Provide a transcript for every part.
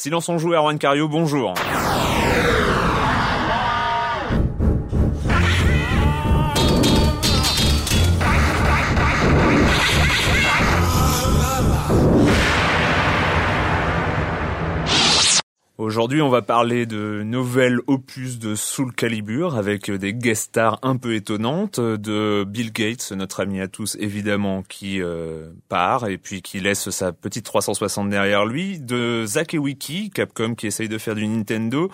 Silence on joue, Erwan Cario, bonjour. Aujourd'hui, on va parler de nouvelles opus de Soul Calibur avec des guest stars un peu étonnantes de Bill Gates, notre ami à tous évidemment, qui euh, part et puis qui laisse sa petite 360 derrière lui, de Zach Wiki, Capcom qui essaye de faire du Nintendo,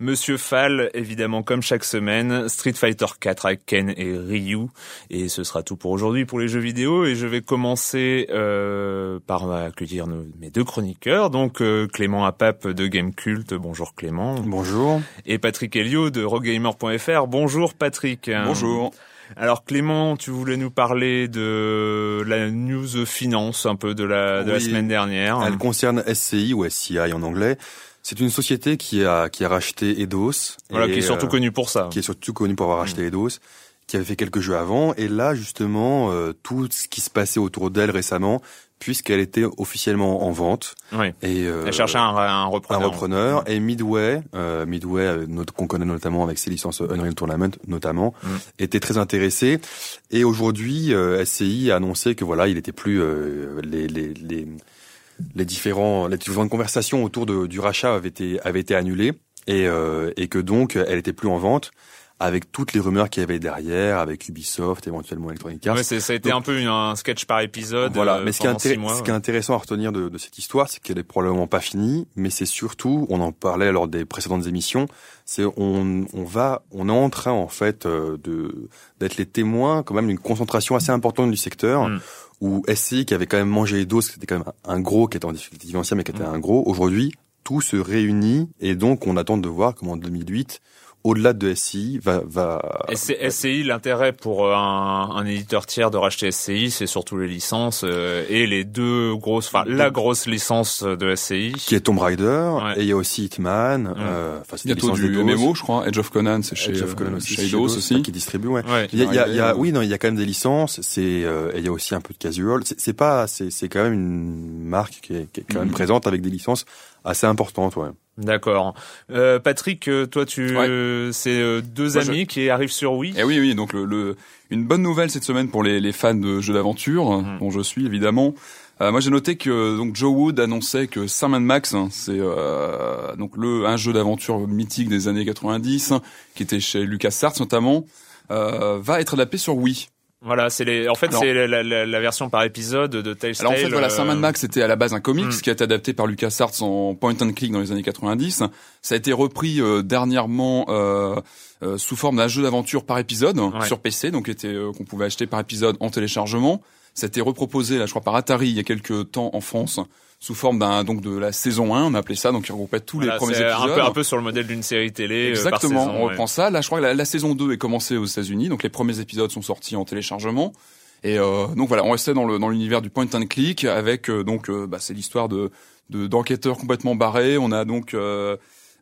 Monsieur Fall évidemment comme chaque semaine, Street Fighter 4 avec Ken et Ryu. Et ce sera tout pour aujourd'hui pour les jeux vidéo et je vais commencer euh, par accueillir mes deux chroniqueurs, donc euh, Clément Apap de GameCube Bonjour Clément. Bonjour. Et Patrick Helio de Rogamer.fr. Bonjour Patrick. Bonjour. Alors Clément, tu voulais nous parler de la news finance un peu de la, de la semaine dernière. Elle concerne SCI ou SCI en anglais. C'est une société qui a, qui a racheté Eidos. Voilà, qui est surtout euh, connue pour ça. Qui est surtout connue pour avoir racheté mm. Eidos qui avait fait quelques jeux avant, et là justement euh, tout ce qui se passait autour d'elle récemment puisqu'elle était officiellement en vente. Oui. Et euh, elle cherchait un, un repreneur. Un repreneur. Et Midway, euh, Midway euh, qu'on connaît notamment avec ses licences Unreal Tournament notamment, mm. était très intéressé. Et aujourd'hui, euh, SCI a annoncé que voilà, il était plus euh, les, les, les les différents les différentes conversations autour de, du rachat avaient été avaient été annulées et et que donc elle était plus en vente avec toutes les rumeurs qu'il y avait derrière, avec Ubisoft, éventuellement Electronic Arts. Ouais, ça a été un peu un sketch par épisode. Voilà, euh, mais ce qui, est ce qui est intéressant à retenir de, de cette histoire, c'est qu'elle est probablement pas finie, mais c'est surtout, on en parlait lors des précédentes émissions, c'est on, on va, on est en train en fait euh, de d'être les témoins quand même d'une concentration assez importante du secteur. Mm. Où SCI qui avait quand même mangé les doses, c'était quand même un gros qui était en difficulté financière, mais qui était mm. un gros. Aujourd'hui, tout se réunit et donc on attend de voir comment en 2008 au-delà de SCI, va... va... SCI, l'intérêt pour un, un, éditeur tiers de racheter SCI, c'est surtout les licences euh, et les deux grosses, enfin la grosse licence de SCI. Qui est Tomb Raider, et il y a aussi Hitman, euh, enfin c'est Bientôt du MMO, je crois, Edge of Conan, c'est chez, Edge of Conan aussi, chez aussi. Qui distribue, ouais. Il y a, il y a, oui, non, il y a quand même des licences, c'est, euh, il y a aussi un peu de casual. C'est pas, c'est quand même une marque qui est, qui est quand même mm. présente avec des licences assez importantes, ouais. D'accord. Euh, Patrick, euh, toi, tu, c'est euh, deux amis qui arrivent sur Wii? Eh oui, oui. Donc le, une bonne nouvelle cette semaine pour les, les fans de jeux d'aventure, mhm. dont je suis évidemment. Euh, moi, j'ai noté que donc Joe Wood annonçait que Sam Max, hein, c'est donc le un jeu d'aventure mythique des années 90, qui était chez LucasArts notamment, va être adapté sur Wii. Voilà, c'est les. En fait, c'est la, la, la, version par épisode de Telltale. Alors en fait, voilà, Sam Max c'était à la base un comics hmm. qui a été adapté par LucasArts en point and click dans les années 90. Ça a été repris euh, dernièrement euh, euh, sous forme d'un jeu d'aventure par épisode sur PC, donc était euh, qu'on pouvait acheter par épisode en téléchargement. Ça a été reproposé, là, je crois, par Atari il y a quelques temps en France sous forme d'un donc de la saison 1, on appelait ça, donc il regroupait tous les premiers épisodes. Un peu, un peu sur le modèle d'une série télé. Euh, Exactement, par saison, on reprend ça. Là, je crois que la, saison 2 est commencée aux États-Unis, donc les premiers épisodes sont sortis en téléchargement. Et euh, donc voilà, on restait dans le dans l'univers du point and click avec euh, donc euh, bah, c'est l'histoire de d'enquêteurs complètement barrés. On a donc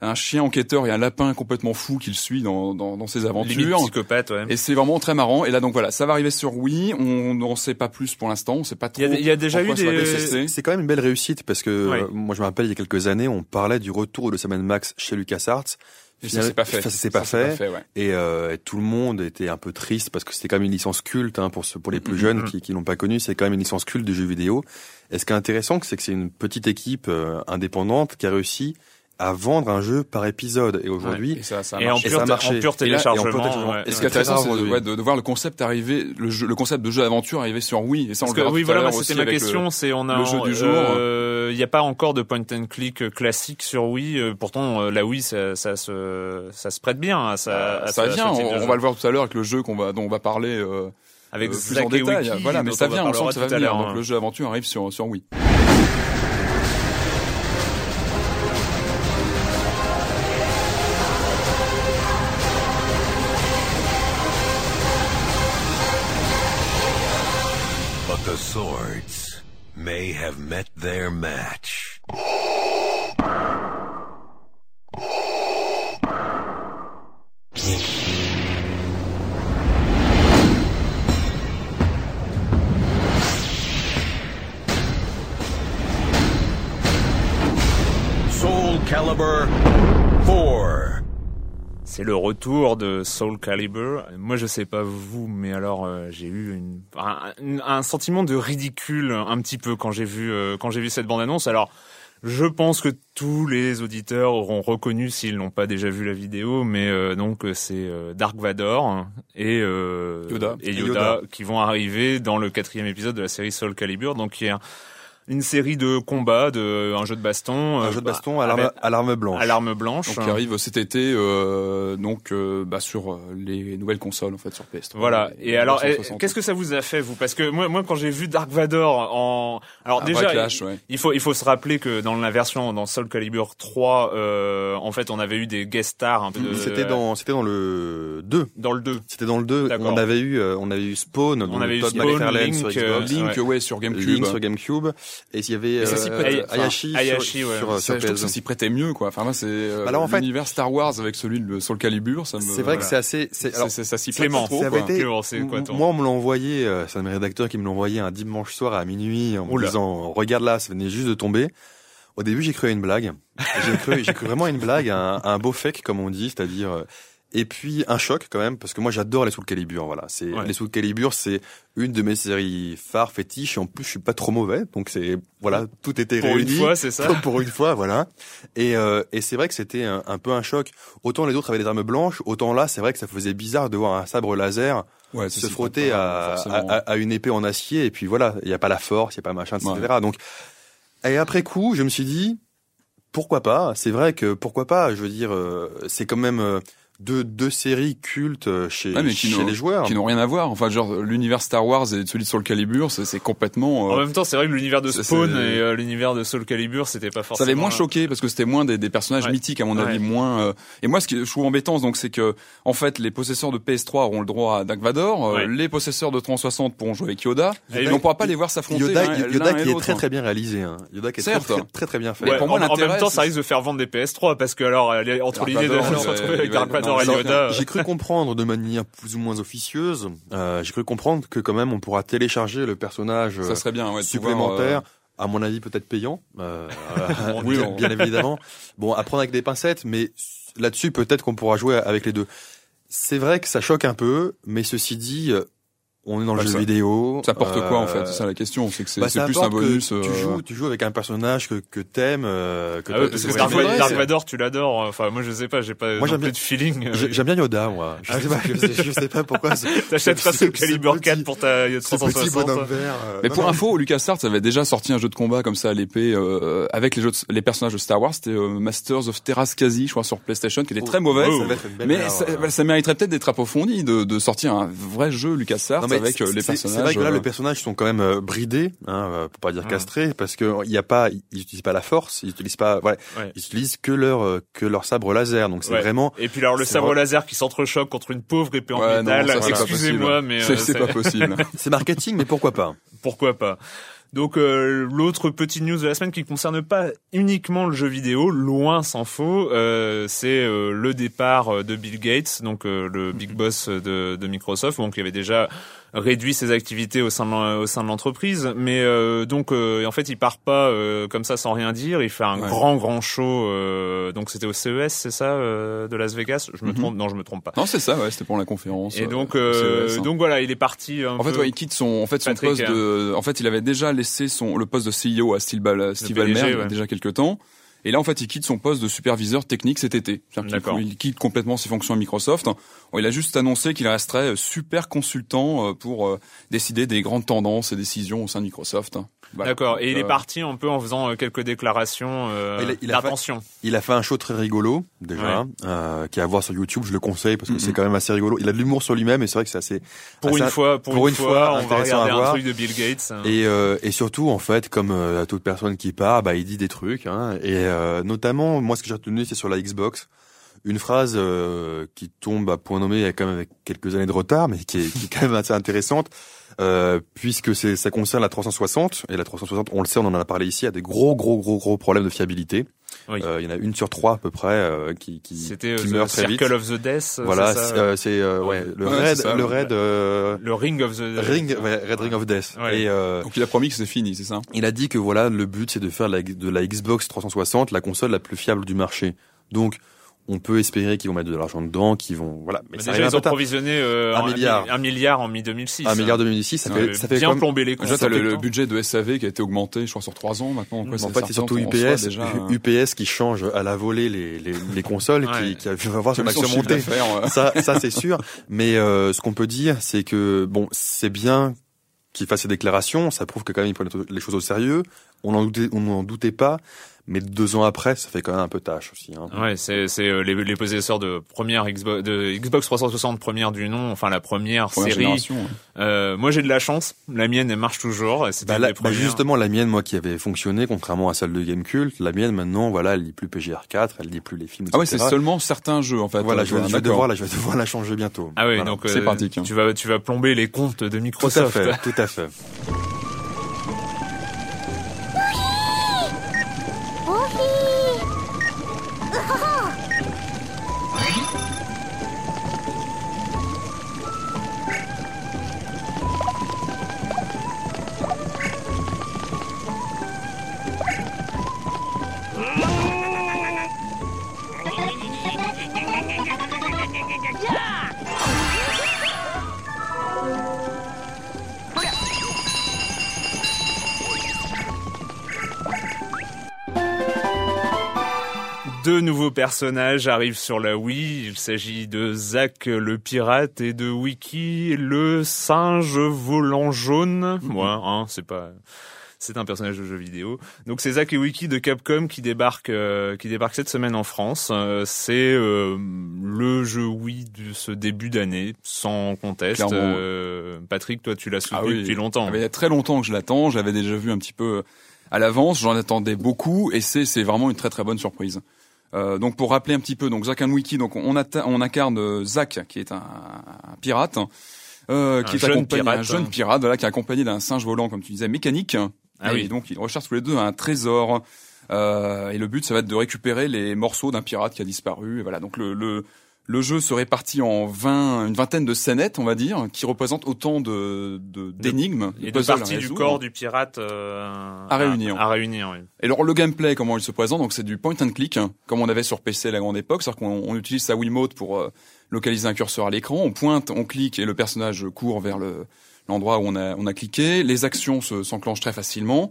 un chien enquêteur et un lapin complètement fou qui le suit dans, dans, dans ses aventures. psychopathe, ouais. Et c'est vraiment très marrant. Et là, donc voilà, ça va arriver sur Wii. On n'en sait pas plus pour l'instant. On sait pas trop. Il y a, déjà eu des. C'est quand même une belle réussite parce que euh, moi, je me rappelle il y a quelques années, on parlait du retour de Sam Max chez LucasArts. Et ça s'est pas fait. Ça s'est pas, fait. et, euh, et, tout le monde était un peu triste parce que c'était quand même une licence culte hein, pour pour les plus jeunes qui qui l'ont pas connue. C'est quand même une licence culte de jeux vidéo. Et ce qui est intéressant, c'est que c'est une petite équipe euh, indépendante qui a réussi à vendre un jeu par épisode. Et aujourd'hui et, ça, ça et, en pur, ça en pur téléchargement et, ce qui est intéressant c'est de, de, de, voir le concept arriver le, jeu, le concept de jeu d'aventure arriver sur Wii et ça on Parce le que, oui voilà c'était ma question c'est on a le jeu du jour. euh, il n'y a pas encore de point and click classique sur Wii euh, pourtant euh, la Wii ça, ça se ça se prête bien à ça ça vient on, va le voir tout à l'heure avec le jeu qu'on va dont on va parler avec plus en détail. Voilà mais ça vient on sent que ça va venir. donc le jeu d'aventure arrive sur sur Wii their match. Soul Calibur 4. C'est le retour de Soul Calibur. Moi, je sais pas vous, mais alors euh, j'ai eu une, un, un, sentiment de ridicule un petit peu quand j'ai vu euh, quand j'ai vu cette bande annonce. Alors, je pense que tous les auditeurs auront reconnu s'ils n'ont pas déjà vu la vidéo, mais euh, donc c'est Dark Vador et, Yoda. et Yoda, qui vont arriver dans le quatrième épisode de la série Soul Calibur. Donc il y a une série de combats, de un jeu de baston, un jeu de baston à l'arme à l'arme blanche. À l'arme blanche. Donc, qui arrive cet été, euh, donc euh, bah, sur euh, les nouvelles consoles en fait sur PS3. Voilà. Et, alors, qu'est-ce que ça vous a fait vous? Parce que moi, moi, quand j'ai vu Dark Vador en, alors déjà, il, faut il faut se rappeler que dans la version dans Soul Calibur 3, euh, en fait, on avait eu des guest stars un peu. De... C'était dans c'était dans le 2. Dans le 2. C'était dans le 2. On avait eu on avait eu Spawn. On avait eu Spawn, Link, sur Xbox, Link, ouais. sur GameCube. Link sur GameCube. Et il y avait euh, Ayashi, Ayashi sur, ouais. sur, sur je trouve que ça s'y prêtait mieux quoi. Enfin moi c'est euh, bah, l'univers Star Wars avec celui de Soul Calibur, ça me C'est vrai que c'est assez c'est alors ça s'y plaît trop. Quoi. Été, quoi, moi on me l'a envoyé, euh, c'est un de mes rédacteurs qui me l'a envoyé un dimanche soir à minuit en me disant regarde là, ça venait juste de tomber. Au début, j'ai cru à une blague. J'ai cru, j'ai cru vraiment à une blague, à un, un beau fake, comme on dit, c'est-à-dire et puis un choc quand même, parce que moi j'adore les Soul Calibur. Voilà, c'est les Soul Calibur, c'est une de mes séries phares, fétiches. Et en plus, je suis pas trop mauvais, donc c'est voilà, tout était pour réuni. Pour une fois, c'est ça. pour une fois, voilà. Et euh, et c'est vrai que c'était un, peu un choc. Autant les autres avaient des armes blanches, autant là, c'est vrai que ça faisait bizarre de voir un sabre laser ouais, se frotter à, à, à, une épée en acier. Et puis voilà, il y a pas la force, il y a pas machin, etc. Donc et après coup, je me suis dit pourquoi pas? C'est vrai que pourquoi pas? Je veux dire, euh, c'est quand même euh, deux, deux séries cultes euh, chez, chez les joueurs. Qui n'ont rien à voir. Enfin, genre, l'univers Star Wars et celui de Soul Calibur, c'est complètement... Euh, en même temps, c'est vrai que l'univers de Spawn et euh, l'univers de Soul Calibur, c'était pas forcément... Ça avait moins choqué parce que c'était moins des, des personnages mythiques, à mon avis, moins... Et moi, ce que je trouve embêtant, donc, c'est que, en fait, les possesseurs de PS3 auront le droit à Dark Vador, les possesseurs de 360 pourront jouer avec Yoda, et on pourra pas les voir s'affronter Yoda, Yoda qui est très très bien réalisé. Hein. Yoda qui est très, très, très bien fait. Pour moi, en même temps, ça risque de faire vendre des PS3 parce que alors, entre l'idée de Yoda j'ai cru comprendre de manière plus ou moins officieuse, euh, j'ai cru comprendre que quand même on pourra télécharger le personnage ça serait bien, ouais, supplémentaire. Euh, à mon avis, peut-être payant, euh, oui, bien, évidemment. Bon, à prendre avec des pincettes, mais là-dessus, peut-être qu'on pourra jouer avec les deux. C'est vrai que ça choque un peu, mais ceci dit, on est dans le bah, jeu vidéo. Ça porte quoi en fait? C'est ça la question. C'est que c'est bah, plus un bonus. Tu euh, joues, tu joues avec un personnage que que t'aimes. Euh, que ah ouais, parce que Dark, Vador, tu l'adores. Enfin, moi je sais pas, j'ai pas moi, j'aime de feeling. J'aime bien Yoda, moi. Je, ah, sais, pas, je, sais, pas pourquoi. T'achèteras ce Calibur 4 pour ta 360. Vert, euh, Mais pour info, LucasArts avait déjà sorti un jeu de combat comme ça à l'épée euh, avec les jeux, les personnages de Star Wars. C'était Masters of Terraskasi, je crois, sur PlayStation, qui était très mauvais. Mais ça mériterait peut-être d'être approfondi de sortir un vrai jeu LucasArts avec les personnages c'est vrai que là, les personnages sont quand même euh, bridés, hein, euh, pour pas dire castrés, parce que il y a pas, ils utilisent pas la force, ils utilisent pas, ouais, ils utilisent que leur euh, que leur sabre laser. Donc c'est vraiment. Et puis alors le sabre laser qui s'entrechoque contre une pauvre épée en métal. Excusez-moi, mais c'est pas possible. c'est marketing, mais pourquoi pas? Pourquoi pas? Donc euh, l'autre petite news de la semaine qui concerne pas uniquement le jeu vidéo, loin s'en faut, euh, c'est euh, le départ de Bill Gates, donc le big boss de, de Microsoft, donc il avait déjà réduit ses activités au sein de, au sein de l'entreprise, mais donc en fait il part pas comme ça sans rien dire, il fait un grand grand show, donc c'était au CES, c'est ça, de Las Vegas, je me mhm. trompe, non je me trompe pas. Non c'est ça, ouais, c'était pour la conférence. Et donc hein. donc voilà, il est parti. en fait, ouais, il quitte son, en fait son poste de, en fait il avait déjà laissé son le poste de CEO à Steve, Steve Ballmer ouais. déjà quelques temps. Et là, en fait, il quitte son poste de superviseur technique cet été. Il, il quitte complètement ses fonctions à Microsoft. Il a juste annoncé qu'il resterait super consultant euh, pour euh, décider des grandes tendances et décisions au sein de Microsoft. D'accord. Et il est euh, parti un peu en faisant euh, quelques déclarations euh, d'intention. Il a fait un show très rigolo déjà, euh, qui est à voir sur YouTube. Je le conseille parce que c'est quand même assez rigolo. Il a de l'humour sur lui-même et c'est vrai que c'est assez. Pour une fois, pour, une, fois, on va regarder un truc de Bill Gates. Et euh, et surtout en fait, comme à toute personne qui part, bah il dit des trucs. Hein, et notamment, moi ce que j'ai retenu, c'est sur la Xbox une phrase qui tombe à point nommé quand même avec quelques années de retard, mais qui est, qui est quand même assez intéressante. Euh, puisque c'est ça concerne la 360 et la 360, on le sait, on en a parlé ici, a des gros gros gros gros problèmes de fiabilité. Oui. Euh, il y en a une sur trois à peu près euh, qui qui, C'était qui euh, meurt très Circle vite. of the Death. Voilà, c'est euh, ouais le Ouais, raid le ouais. raid euh, le Ring of the ring ouais, Red Ring of Death. Ouais. Et euh, Donc il a promis que c'est fini, c'est ça? il a dit que voilà le but c'est de faire la, de la Xbox 360 la console la plus fiable du marché. Donc on peut espérer qu'ils vont mettre de l'argent dedans, qu'ils vont voilà. Mais Mais ça déjà, ils un ont provisionné euh, Un milliard. un milliard en mi-2006. Un milliard 2006, ça Ouais, fait ça fait bien plombé les Déjà, comptes. t'as le, le budget de SAV qui a été augmenté, je crois, sur trois ans maintenant. Quoi, en ça- fait, c'est surtout en UPS, déjà, hein. UPS qui change à la volée les, les, les consoles, Ouais. qui, qui va voir son action monter. Ça, ça c'est sûr. Mais euh, ce qu'on peut dire, c'est que bon, c'est bien qu'il fasse ces déclarations. Ça prouve que quand même il prend les choses au sérieux. On n'en doutait, on n'en doutait pas. Mais deux ans après, ça fait quand même un peu tâche aussi. Hein. Ouais, c'est c'est euh, les, les possesseurs de première Xbox de Xbox 360 première du nom, enfin la première, Première série. ouais. Euh, moi j'ai de la chance, la mienne elle marche toujours. Bah, la- bah, justement, la mienne, moi, qui avait fonctionné, contrairement à celle de Gamecult, la mienne, maintenant, voilà, elle lit plus PGR4, elle lit plus les films, Ah ouais, c'est seulement certains jeux en fait. Voilà, euh, je vais, je vais d'accord. devoir, là, je vais devoir la changer bientôt. Ah oui, Voilà. donc C'est euh, pratique, hein. Tu vas tu vas plomber les comptes de Tout à Microsoft. fait, tout à fait. Deux nouveaux personnages arrivent sur la Wii. Il s'agit de Zack le pirate et de Wiki le singe volant jaune. Moi, hein, c'est pas. C'est un personnage de jeu vidéo. Donc c'est Zack et Wiki de Capcom qui débarquent, euh, qui débarquent cette semaine en France. Euh, c'est euh, le jeu Wii de ce début d'année, sans conteste. Euh, Patrick, toi tu l'as soutenu Ah oui. depuis longtemps. Ah, mais il y a très longtemps que je l'attends. J'avais déjà vu un petit peu à l'avance. J'en attendais beaucoup et c'est c'est vraiment une très très bonne surprise. Euh, donc pour rappeler un petit peu, donc Zack and Wiki, donc on, on incarne euh, Zack qui est un, un pirate, euh, qui Un est accompagné pirate, un jeune hein. pirate, voilà, qui est accompagné d'un singe volant, comme tu disais, mécanique. Ah et oui. donc ils recherchent tous les deux un trésor. Euh, et le but, ça va être de récupérer les morceaux d'un pirate qui a disparu. Et voilà, donc le, le le jeu se répartit en 20, une vingtaine de scénettes, on va dire, qui représentent autant de de- d'énigmes, et de puzzles à parties du corps du pirate euh, À réunir. À, réunir, oui. Et alors le gameplay, comment il se présente Donc c'est du point and click, hein, comme on avait sur PC à la grande époque, c'est-à-dire qu'on on utilise sa Wiimote pour euh, localiser un curseur à l'écran, on pointe, on clique et le personnage court vers le l'endroit où on a on a cliqué. Les actions se- s'enclenchent très facilement.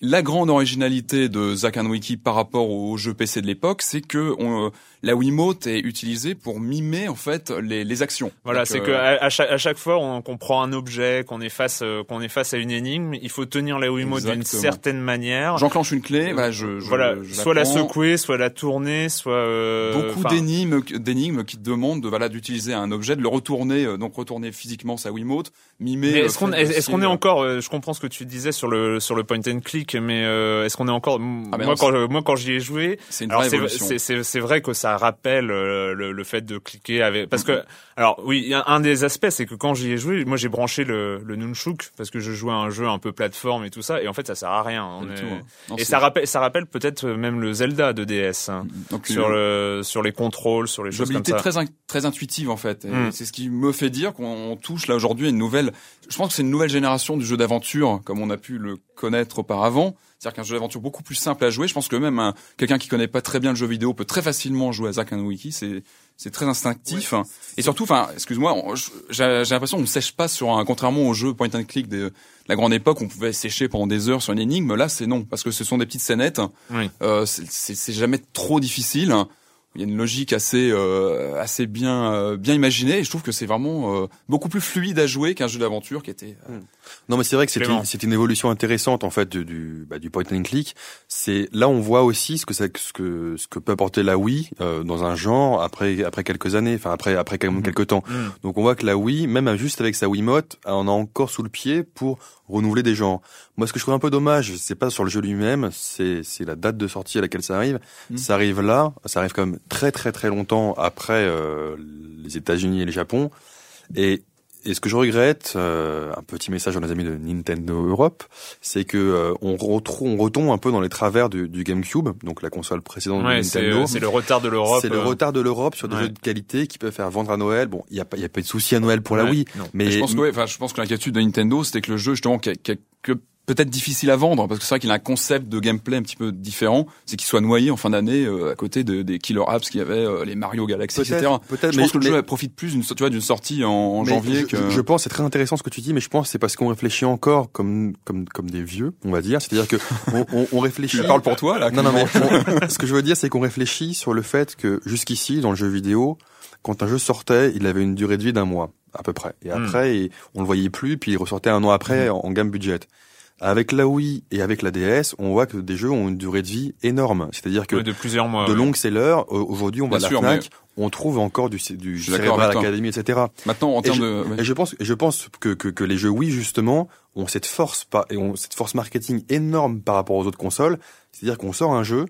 La grande originalité de Zack and Wiki par rapport aux jeux PC de l'époque, c'est que on, euh, la Wiimote est utilisée pour mimer en fait les, les actions. Voilà, c'est euh, que à, à chaque, à chaque fois on- qu'on prend un objet, qu'on est face, euh, qu'on est face à une énigme, il faut tenir la Wiimote d'une certaine manière. j'enclenche une clé, voilà, je, je- voilà, je soit la secouer, soit la tourner, soit euh, beaucoup d'énigmes d'énigmes qui te demandent de voilà d'utiliser un objet de le retourner euh, donc retourner physiquement sa Wiimote mimer est-ce qu'on est, est encore Je comprends ce que tu disais sur le sur le point and click, mais euh, est-ce qu'on est encore Ah, Moi non, quand je- moi quand j'y ai joué, euh, c'est vrai que ça rappelle euh, le, le fait de cliquer avec parce Mm-hmm. que alors oui il y a un des aspects c'est que quand j'y ai joué moi j'ai branché le le nunchuk parce que je jouais à un jeu un peu plateforme et tout ça et en fait ça sert à rien On du est- tout, hein. Non, et ça rappelle ça rappelle peut-être même le Zelda de DS hein, donc, sur le sur les contrôles sur les choses comme ça très in- très intuitive en fait Mm. c'est ce qui me fait dire qu'on touche là aujourd'hui à une nouvelle je pense que c'est une nouvelle génération du jeu d'aventure comme on a pu le connaître auparavant c'est-à-dire qu'un jeu d'aventure beaucoup plus simple à jouer. Je pense que même un- quelqu'un qui connaît pas très bien le jeu vidéo peut très facilement jouer à Zack and Wiki. C'est c'est très instinctif. Et surtout enfin excuse-moi j'ai l'impression qu'on ne sèche pas sur un contrairement aux jeux point and click de la grande époque on pouvait sécher pendant des heures sur une énigme. Là c'est non parce que ce sont des petites scénettes. Oui. euh, c'est jamais trop difficile il y a une logique assez euh, assez bien euh, bien imaginée et je trouve que c'est vraiment euh, beaucoup plus fluide à jouer qu'un jeu d'aventure qui était euh, Non, mais c'est vrai que c'est une, c'est une évolution intéressante en fait du du, bah, du point and click. C'est là on voit aussi ce que ça, ce que ce que peut apporter la Wii euh, dans un genre après après quelques années, enfin après après quand même Mhm. quelques temps. Mm. Donc on voit que la Wii, même juste avec sa Wiimote, on a encore sous le pied pour renouveler des genres. Moi, ce que je trouve un peu dommage, c'est pas sur le jeu lui-même, c'est c'est la date de sortie à laquelle ça arrive. Mhm. Ça arrive là, ça arrive comme Très très très longtemps après euh, les États-Unis et le Japon. Et et ce que je regrette, euh, un petit message à nos amis de Nintendo Europe, c'est que euh, on retrouve, on retombe un peu dans les travers du, du GameCube, donc la console précédente de Nintendo. C'est le retard de l'Europe. C'est le retard de l'Europe sur des jeux de qualité qui peuvent faire vendre à Noël. Bon, il y a pas, y a pas de souci à Noël pour la Wii, mais je pense que, enfin, je pense que l'inquiétude de Nintendo, c'était que le jeu justement, que peut-être difficile à vendre parce que c'est vrai qu'il a un concept de gameplay un petit peu différent, c'est qu'il soit noyé en fin d'année euh, à côté de, des killer apps qu'il y avait, euh, les Mario Galaxy, etc. Peut-être, je pense que le jeu profite plus d'une tu vois d'une sortie en, janvier. Je, que... je pense c'est très intéressant ce que tu dis, mais je pense c'est parce qu'on réfléchit encore comme comme comme des vieux, on va dire. C'est-à-dire que on, on, on réfléchit. Je parle pour toi là. Non non mais ce que je veux dire c'est qu'on réfléchit sur le fait que jusqu'ici dans le jeu vidéo, quand un jeu sortait, il avait une durée de vie d'un mois à peu près. Et hmm. après, on le voyait plus, puis il ressortait un an après hmm. en, en gamme budget. Avec la Wii et avec la DS, on voit que des jeux ont une durée de vie énorme. C'est-à-dire que de plusieurs mois, de longues sellers. Aujourd'hui, on va à la Fnac, on trouve encore du du Cerebral Academy, etc. Maintenant, en termes de, et je pense, je pense que, que, que les jeux Wii justement ont cette force et ont cette force marketing énorme par rapport aux autres consoles. C'est-à-dire qu'on sort un jeu,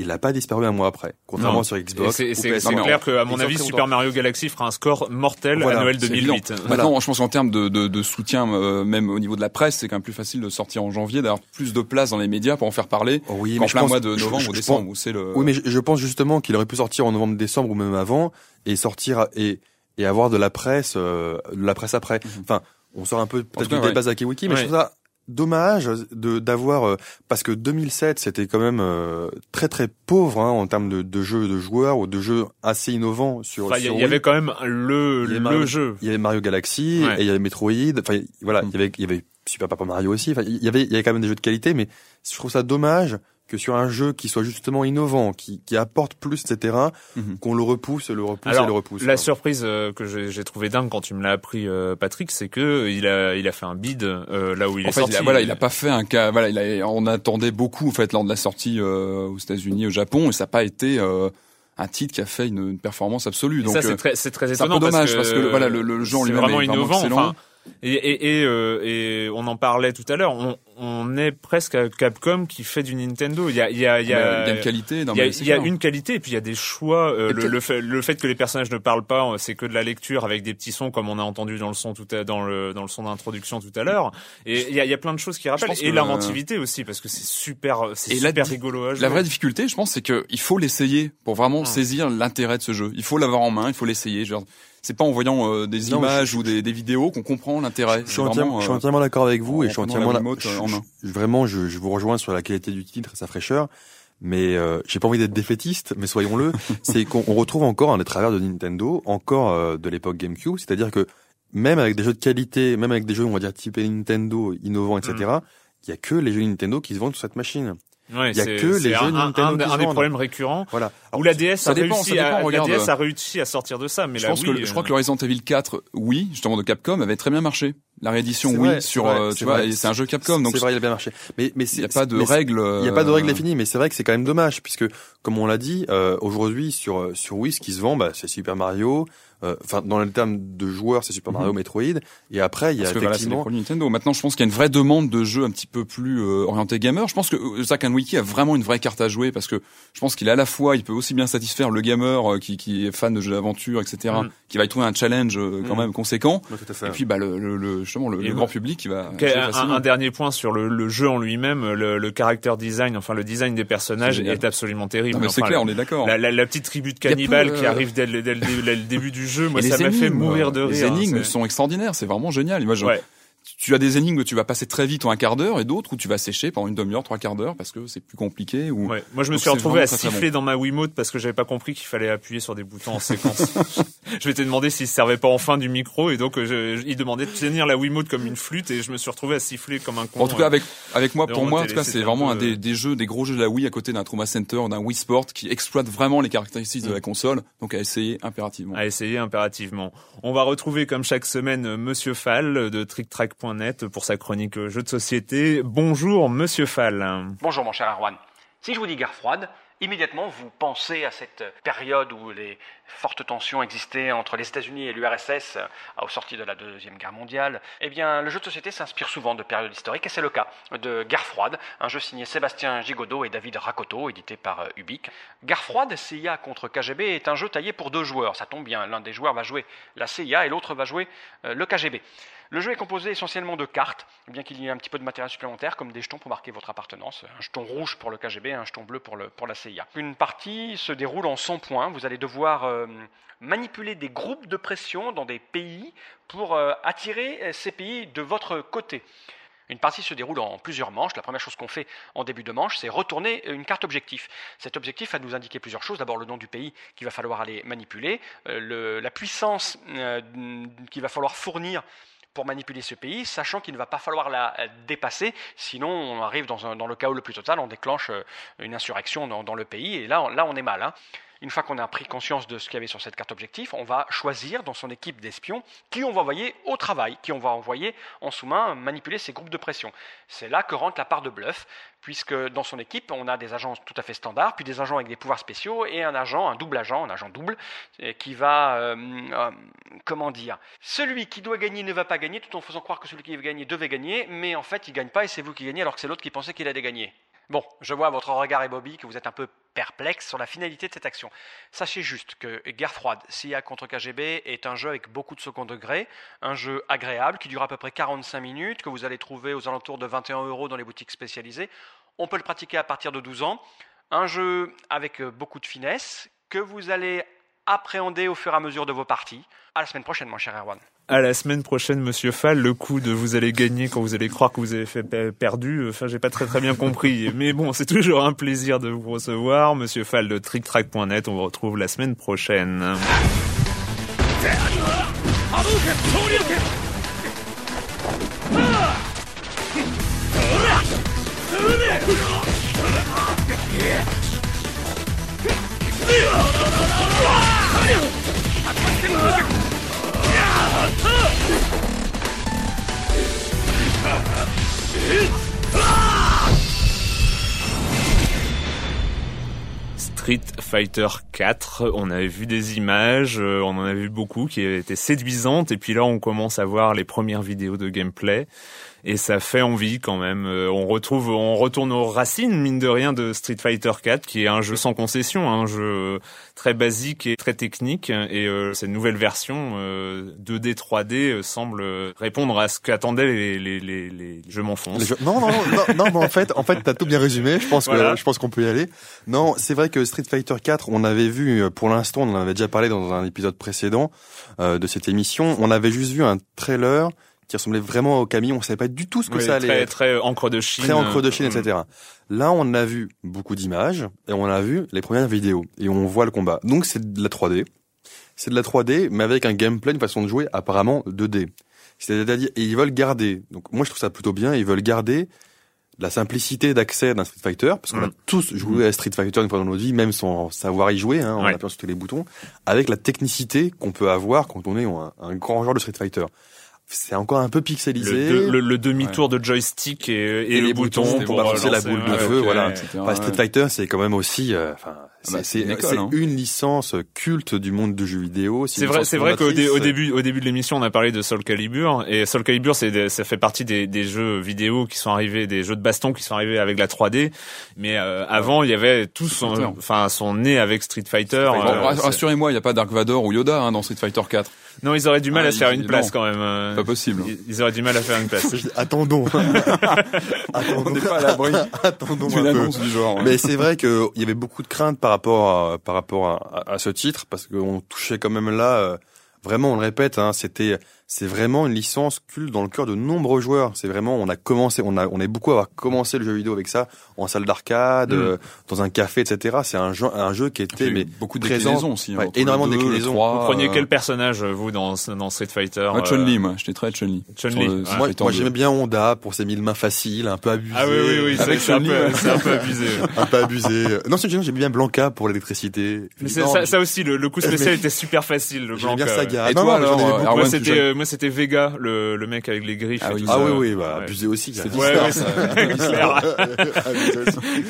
il n'a pas disparu un mois après, contrairement sur Xbox. C'est clair que, à mon avis, Super Mario Galaxy fera un score mortel à Noël 2008. Maintenant, je pense qu'en termes de, de, de, soutien, euh, même au niveau de la presse, c'est quand même plus facile de sortir en janvier, d'avoir plus de place dans les médias pour en faire parler. Oh oui, mais plein mois de novembre ou décembre, où c'est le. Oui, mais je, pense justement qu'il aurait pu sortir en novembre, décembre ou même avant, et sortir et et avoir de la presse, euh, de la presse après. Mhm. Enfin, on sort un peu peut-être du débat Wiki, mais je trouve ça dommage de d'avoir euh, parce que 2007 c'était quand même euh, très très pauvre hein, en termes de, de jeux de joueurs ou de jeux assez innovants sur. Il y, avait quand même le le jeu. Il y avait Mario Galaxy et il y avait Metroid. Enfin voilà, il y avait il y avait Super Papa Mario aussi. Enfin il y avait il y avait quand même des jeux de qualité, mais je trouve ça dommage que sur un jeu qui soit justement innovant, qui, qui apporte plus, etc., mhm. qu'on le repousse, le repousse et le repousse. La surprise euh, que j'ai trouvé dingue quand tu me l'as appris, euh, Patrick, c'est que il a, il a fait un bid euh, là où il est sorti. Il a, voilà, il a pas fait un cas. Voilà, il a, on attendait beaucoup en fait lors de la sortie aux États-Unis, au Japon, et ça n'a pas été un titre qui a fait une, performance absolue. Donc ça c'est très, c'est très étonnant. C'est un peu dommage parce que, voilà le, le jeu en lui-même est vraiment innovant. Enfin, et, et, et, euh, et, on en parlait tout à l'heure. On, on, est presque à Capcom qui fait du Nintendo. Il y a, il y a, il y a, il y a une qualité. Il y a, il y a une qualité et puis il y a des choix. Euh, le, le, fait, le fait que les personnages ne parlent pas, c'est que de la lecture avec des petits sons comme on a entendu dans le son tout à, dans le dans le son d'introduction tout à l'heure. Et il y a, il y a plein de choses qui rappellent et l'inventivité aussi parce que c'est super, c'est super rigolo à jouer. La vraie difficulté, je pense, c'est que il faut l'essayer pour vraiment saisir l'intérêt de ce jeu. Il faut l'avoir en main, il faut l'essayer. Genre, c'est pas en voyant euh, des images ou des, des vidéos qu'on comprend l'intérêt. Je, suis entièrement, je suis d'accord avec vous et je suis entièrement là, vraiment je, je, vous rejoins sur la qualité du titre et sa fraîcheur. Mais euh, j'ai pas envie d'être défaitiste, mais soyons-le, c'est qu'on retrouve encore un des travers de Nintendo, encore euh, de l'époque GameCube, c'est-à-dire que même avec des jeux de qualité, même avec des jeux on va dire type Nintendo, innovants, etc. Mm. Il y a que les jeux Nintendo qui se vendent sur cette machine. Ouais, il y a que les jeux un, Nintendo un, un des problèmes récurrents. Voilà. où la DS a réussi à, la DS a réussi à sortir de ça, mais je pense que je crois que le Resident Evil 4, oui, justement de Capcom, avait très bien marché. La réédition, oui, sur, euh, tu vois, c'est un jeu Capcom, donc c'est vrai, il a bien marché. Mais mais il n'y a pas de règles. Il n'y a pas de règles euh, définies, mais c'est vrai que c'est quand même dommage, puisque comme on l'a dit, euh, aujourd'hui sur sur Wii, ce qui se vend, bah, c'est Super Mario. Euh, enfin, dans le terme de joueurs, c'est Super Mario, mhm. Metroid. Et après, il y a effectivement voilà, Nintendo. Maintenant, je pense qu'il y a une vraie demande de jeux un petit peu plus euh, orientés gamer. Je pense que euh, Zack Wiki a vraiment une vraie carte à jouer parce que je pense qu'il est à la fois, il peut aussi bien satisfaire le gamer qui, qui est fan de jeux d'aventure, etc., mhm. qui va y trouver un challenge quand mhm. même conséquent. et puis, bah, le, le, justement, le, grand public qui va. Un, un, dernier point sur le, le jeu en lui-même, le, le character design, enfin le design des personnages est, absolument terrible. c'est clair, on est d'accord. La, la, la, petite tribu de cannibales qui arrive dès le, dès le, début du jeu, moi ça m'a fait mourir de rire. Les énigmes sont extraordinaires, c'est vraiment génial. Moi, je, tu as des énigmes où tu vas passer très vite en un quart d'heure et d'autres où tu vas sécher pendant une demi-heure, trois quarts d'heure parce que c'est plus compliqué. Ou... Ouais. Moi, je me suis retrouvé à siffler dans ma Wiimote parce que j'avais pas compris qu'il fallait appuyer sur des boutons en séquence. je m'étais demandé s'il se servait pas enfin du micro et donc euh, je, il demandait de tenir la Wiimote comme une flûte et je me suis retrouvé à siffler comme un con. En tout cas, avec avec moi, pour moi, en tout cas, c'est vraiment un des, des, jeux, des gros jeux de la Wii à côté d'un Trauma Center, d'un Wii Sport qui exploite vraiment les caractéristiques de la mm. console. Donc à essayer impérativement. À essayer impérativement. On va retrouver comme chaque semaine Monsieur Fall de Pour sa chronique jeux de société. Bonjour Monsieur Fall. Bonjour mon cher Arwan. Si je vous dis guerre froide, Immédiatement, vous pensez à cette période où les fortes tensions existaient entre les États-Unis et l'URSS au sorti de la Deuxième Guerre mondiale. Eh bien, le jeu de société s'inspire souvent de périodes historiques, et c'est le cas de Guerre froide, un jeu signé Sébastien Gigodeau et David Rakotto, édité par Ubique. Guerre froide, CIA contre KGB, est un jeu taillé pour deux joueurs. Ça tombe bien, l'un des joueurs va jouer la CIA et l'autre va jouer le KGB. Le jeu est composé essentiellement de cartes, bien qu'il y ait un petit peu de matériel supplémentaire, comme des jetons pour marquer votre appartenance, un jeton rouge pour le KGB, un jeton bleu pour, la CIA. Une partie se déroule en 100 points. Vous allez devoir euh, manipuler des groupes de pression dans des pays pour euh, attirer ces pays de votre côté. Une partie se déroule en plusieurs manches. La première chose qu'on fait en début de manche, c'est retourner une carte objectif. Cet objectif va nous indiquer plusieurs choses. D'abord le nom du pays qu'il va falloir aller manipuler, euh, la puissance qu'il va falloir fournir pour manipuler ce pays, sachant qu'il ne va pas falloir la dépasser, sinon on arrive dans, le chaos le plus total, on déclenche euh, une insurrection dans, le pays, et là, là on est mal. Hein. Une fois qu'on a pris conscience de ce qu'il y avait sur cette carte objectif, on va choisir dans son équipe d'espions qui on va envoyer au travail, qui on va envoyer en sous-main manipuler ces groupes de pression. C'est là que rentre la part de bluff, puisque dans son équipe, on a des agents tout à fait standards, puis des agents avec des pouvoirs spéciaux et un agent, un double agent, un agent double, qui va, euh, euh, comment dire, celui qui doit gagner ne va pas gagner, tout en faisant croire que celui qui veut gagner devait gagner, mais en fait, il gagne pas et c'est vous qui gagnez alors que c'est l'autre qui pensait qu'il allait gagner. Bon, je vois à votre regard et Bobby que vous êtes un peu perplexe sur la finalité de cette action. Sachez juste que Guerre froide, CIA contre KGB, est un jeu avec beaucoup de second degré, un jeu agréable qui dure à peu près 45 minutes, que vous allez trouver aux alentours de 21 euros dans les boutiques spécialisées. On peut le pratiquer à partir de 12 ans. Un jeu avec beaucoup de finesse que vous allez appréhender au fur et à mesure de vos parties. À la semaine prochaine, mon cher Erwan. À la semaine prochaine, Monsieur Fall. Le coup de vous allez gagner quand vous allez croire que vous avez fait perdu. Enfin, j'ai pas très très bien compris. Mais bon, c'est toujours un plaisir de vous recevoir, Monsieur Fall de TrickTrack.net. On vous retrouve la semaine prochaine. Street Fighter 4, on avait vu des images, euh, on en a vu beaucoup qui étaient séduisantes, et puis là on commence à voir les premières vidéos de gameplay et ça fait envie quand même. Euh, on retrouve, on retourne aux racines mine de rien de Street Fighter 4, qui est un jeu sans concession, un jeu très basique et très technique. Et euh, cette nouvelle version euh, 2D 3D euh, semble répondre à ce qu'attendaient les, les, les, les, je m'enfonce. Non, non, non, non, non, mais en fait, en fait, t'as tout bien résumé. Je pense que je pense qu'on peut y aller. Non, c'est vrai que Street Fighter 4, on avait vu pour l'instant, on en avait déjà parlé dans un épisode précédent de cette émission. On avait juste vu un trailer qui ressemblait vraiment au camion. On savait pas du tout ce que ça allait très, être. Très encre de Chine. Très encre de Chine, etc. Là, on a vu beaucoup d'images et on a vu les premières vidéos et on voit le combat. Donc c'est de la 3D. C'est de la 3D, mais avec un gameplay, une façon de jouer apparemment 2D. C'est-à-dire, et ils veulent garder. Donc moi, je trouve ça plutôt bien. Ils veulent garder la simplicité d'accès d'un Street Fighter, parce qu'on a mm. tous joué à Street Fighter une fois dans notre vie, même sans savoir y jouer, hein, en appuyant sur tous les boutons, avec la technicité qu'on peut avoir quand on est un, un grand joueur de Street Fighter c'est encore un peu pixelisé. Le, le, demi-tour de joystick et, et, les, boutons, pour lancer la boule de feu, voilà. Street Fighter, c'est quand même aussi, euh, enfin, bah, c'est hein. une licence culte du monde du jeu vidéo. C'est vrai, c'est vrai qu'au début, au début de l'émission, on a parlé de Soul Calibur et Soul Calibur, c'est ça fait partie des, des, jeux vidéo qui sont arrivés, des jeux de baston qui sont arrivés avec la 3D. Mais euh, avant, il y avait tout son, enfin, son nez avec Street Fighter. Euh, rassurez-moi, il n'y a pas Dark Vador ou Yoda hein, dans Street Fighter 4. Non, ils auraient du mal ah, à se faire une place quand même. Euh. Pas possible. Ils, auraient du mal à faire une place. Attendons. Attendons. On n'est pas à l'abri. Attendons une annonce du genre. Mais c'est vrai qu'il y avait beaucoup de craintes par rapport à, par rapport à, à ce titre parce qu'on touchait quand même là. Euh, vraiment, on le répète, hein, c'était c'est vraiment une licence culte dans le cœur de nombreux joueurs. C'est vraiment, on a commencé, on a, on est beaucoup à avoir commencé le jeu vidéo avec ça en salle d'arcade, mm. euh, dans un café, etc. C'est un jeu, un jeu qui était mais beaucoup de déclinaisons aussi. Hein, énormément de déclinaisons. Vous preniez euh, quel personnage vous dans dans Street Fighter ah, Chun Li, moi, j'étais très Chun Li. Chun Li. moi, moi j'aimais bien Honda pour ses mille mains faciles, un peu abusé. Ah oui oui oui, c'est un, peu, un peu abusé. un peu abusé. Non, c'est j'aime bien Blanca pour l'électricité. Mais ça, ça aussi, le, coup spécial était super facile. Le Blanca. bien Saga. Et toi alors, moi c'était Vega, le, le mec avec les griffes. Ah et oui, tout ah ça. oui, oui, bah, abusé aussi. Ouais, ouais, clair.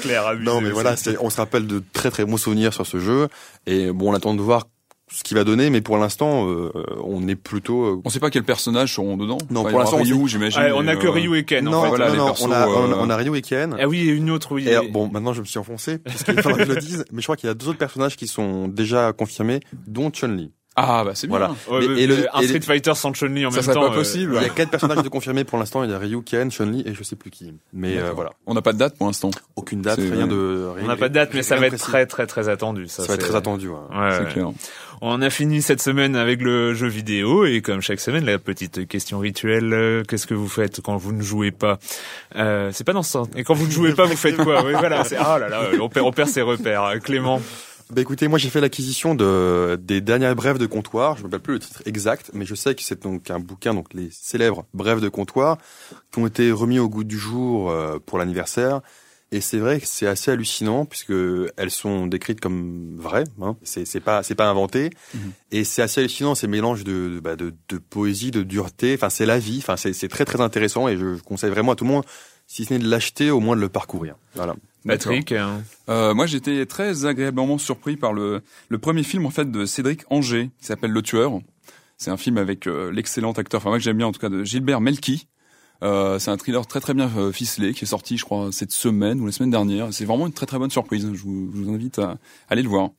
clair, abusé Non, mais aussi. voilà, c'est- on se rappelle de très très bons souvenirs sur ce jeu. Et bon, on attend de voir ce qu'il va donner, mais pour l'instant, euh, on est plutôt. euh, On sait pas quels personnages seront dedans. Non, Enfin, pour l'instant, on Ryu, j'imagine. On a que euh, Ryu et Ken. en non, fait. voilà, non, les non, persos, on a, on, euh, on a Ryu et Ken. Ah oui, et une autre, oui. Et alors, bon, maintenant je me suis enfoncé, parce qu'il faudra que je le dise, mais je crois qu'il y a deux autres personnages qui sont déjà confirmés, dont Chun-Li. Ah bah c'est bien. Voilà. Ouais, Et- mais- et le- mais un et- Street Fighter sans Chun-Li en Ça même serait temps. pas euh, possible. Il y a quatre personnages de confirmés pour l'instant, il y a Ryu, Ken, Chun-Li et je sais plus qui. Mais euh, voilà, On n'a pas de date pour l'instant. aucune date, rien de... Rien, On n'a pas de date, mais ça va être très très très attendu. Ça, Ça va être très attendu, ouais. Ouais, c'est ouais. clair. On a fini cette semaine avec le jeu vidéo et comme chaque semaine, la petite question rituelle. euh, Qu'est-ce que vous faites quand vous ne jouez pas? Euh, C'est pas dans ce sens. Et quand vous ne jouez pas, vous faites quoi? Oui, voilà. c'est- Ah là là, on perd, on perd ses repères. Clément. Bah écoutez, moi j'ai fait l'acquisition de des dernières brèves de comptoir. Je me rappelle plus le titre exact, mais je sais que c'est donc un bouquin, donc les célèbres brèves de comptoir, qui ont été remis au goût du jour euh, pour l'anniversaire. Et c'est vrai que c'est assez hallucinant puisque elles sont décrites comme vraies. Hein. C'est c'est pas c'est pas inventé. Mhm. Et c'est assez hallucinant ces mélanges de de, bah, de de poésie, de dureté. Enfin c'est la vie. Enfin c'est c'est très très intéressant et je, je conseille vraiment à tout le monde, si ce n'est de l'acheter, au moins de le parcourir. Voilà. Patrick. hein. Euh, moi, j'étais très agréablement surpris par le, le premier film en fait de Cédric Anger qui s'appelle Le Tueur. C'est un film avec euh, l'excellent acteur, enfin moi que j'aime bien en tout cas, de Gilbert Melki. Euh, c'est un thriller très très bien euh, ficelé qui est sorti, je crois, cette semaine ou la semaine dernière. C'est vraiment une très très bonne surprise. Je vous, je vous invite à aller le voir.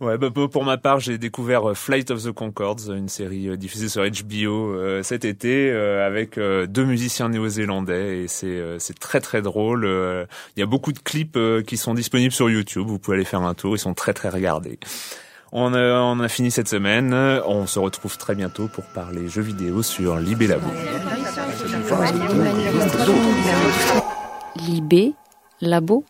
Ouais, bah, pour ma part, j'ai découvert euh, Flight of the Concords, une série euh, diffusée sur HBO euh, cet été euh, avec euh, deux musiciens néo-zélandais et c'est euh, c'est très très drôle. Euh, Il y a beaucoup de clips euh, qui sont disponibles sur YouTube. Vous pouvez aller faire un tour. Ils sont très très regardés. On a, on a fini cette semaine. On se retrouve très bientôt pour parler jeux vidéo sur Libé Labo. Libé Labo